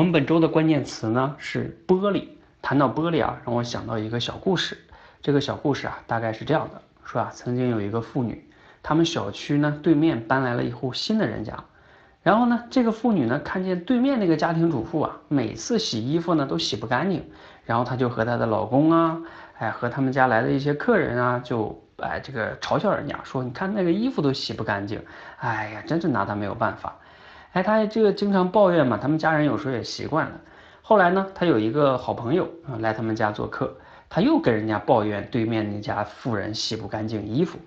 我们本周的关键词呢是玻璃。谈到玻璃啊，让我想到一个小故事。这个小故事啊，大概是这样的：说啊，曾经有一个妇女，他们小区呢对面搬来了一户新的人家。然后呢，这个妇女呢看见对面那个家庭主妇啊，每次洗衣服呢都洗不干净。然后她就和她的老公啊，哎，和他们家来的一些客人啊，就哎这个嘲笑人家说：“你看那个衣服都洗不干净，哎呀，真是拿她没有办法。”哎，他这个经常抱怨嘛，他们家人有时候也习惯了。后来呢，他有一个好朋友啊来他们家做客，他又跟人家抱怨对面那家妇人洗不干净衣服。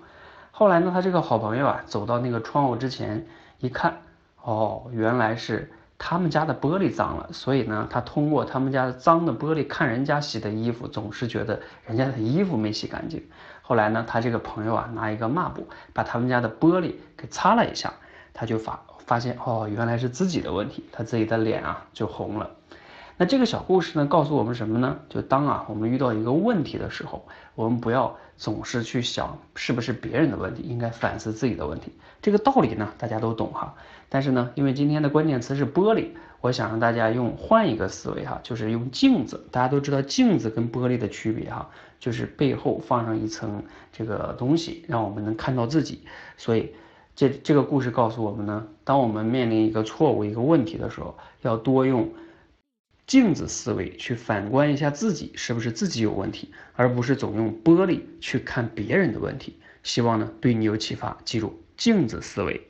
后来呢，他这个好朋友啊走到那个窗户之前一看，哦，原来是他们家的玻璃脏了，所以呢，他通过他们家的脏的玻璃看人家洗的衣服，总是觉得人家的衣服没洗干净。后来呢，他这个朋友啊拿一个抹布把他们家的玻璃给擦了一下，他就发发现哦，原来是自己的问题，他自己的脸啊就红了。那这个小故事呢，告诉我们什么呢？就当啊我们遇到一个问题的时候，我们不要总是去想是不是别人的问题，应该反思自己的问题。这个道理呢，大家都懂哈。但是呢，因为今天的关键词是玻璃，我想让大家用换一个思维哈，就是用镜子。大家都知道镜子跟玻璃的区别哈，就是背后放上一层这个东西，让我们能看到自己。所以这这个故事告诉我们呢，当我们面临一个错误、一个问题的时候，要多用。镜子思维去反观一下自己是不是自己有问题，而不是总用玻璃去看别人的问题。希望呢对你有启发，记住镜子思维。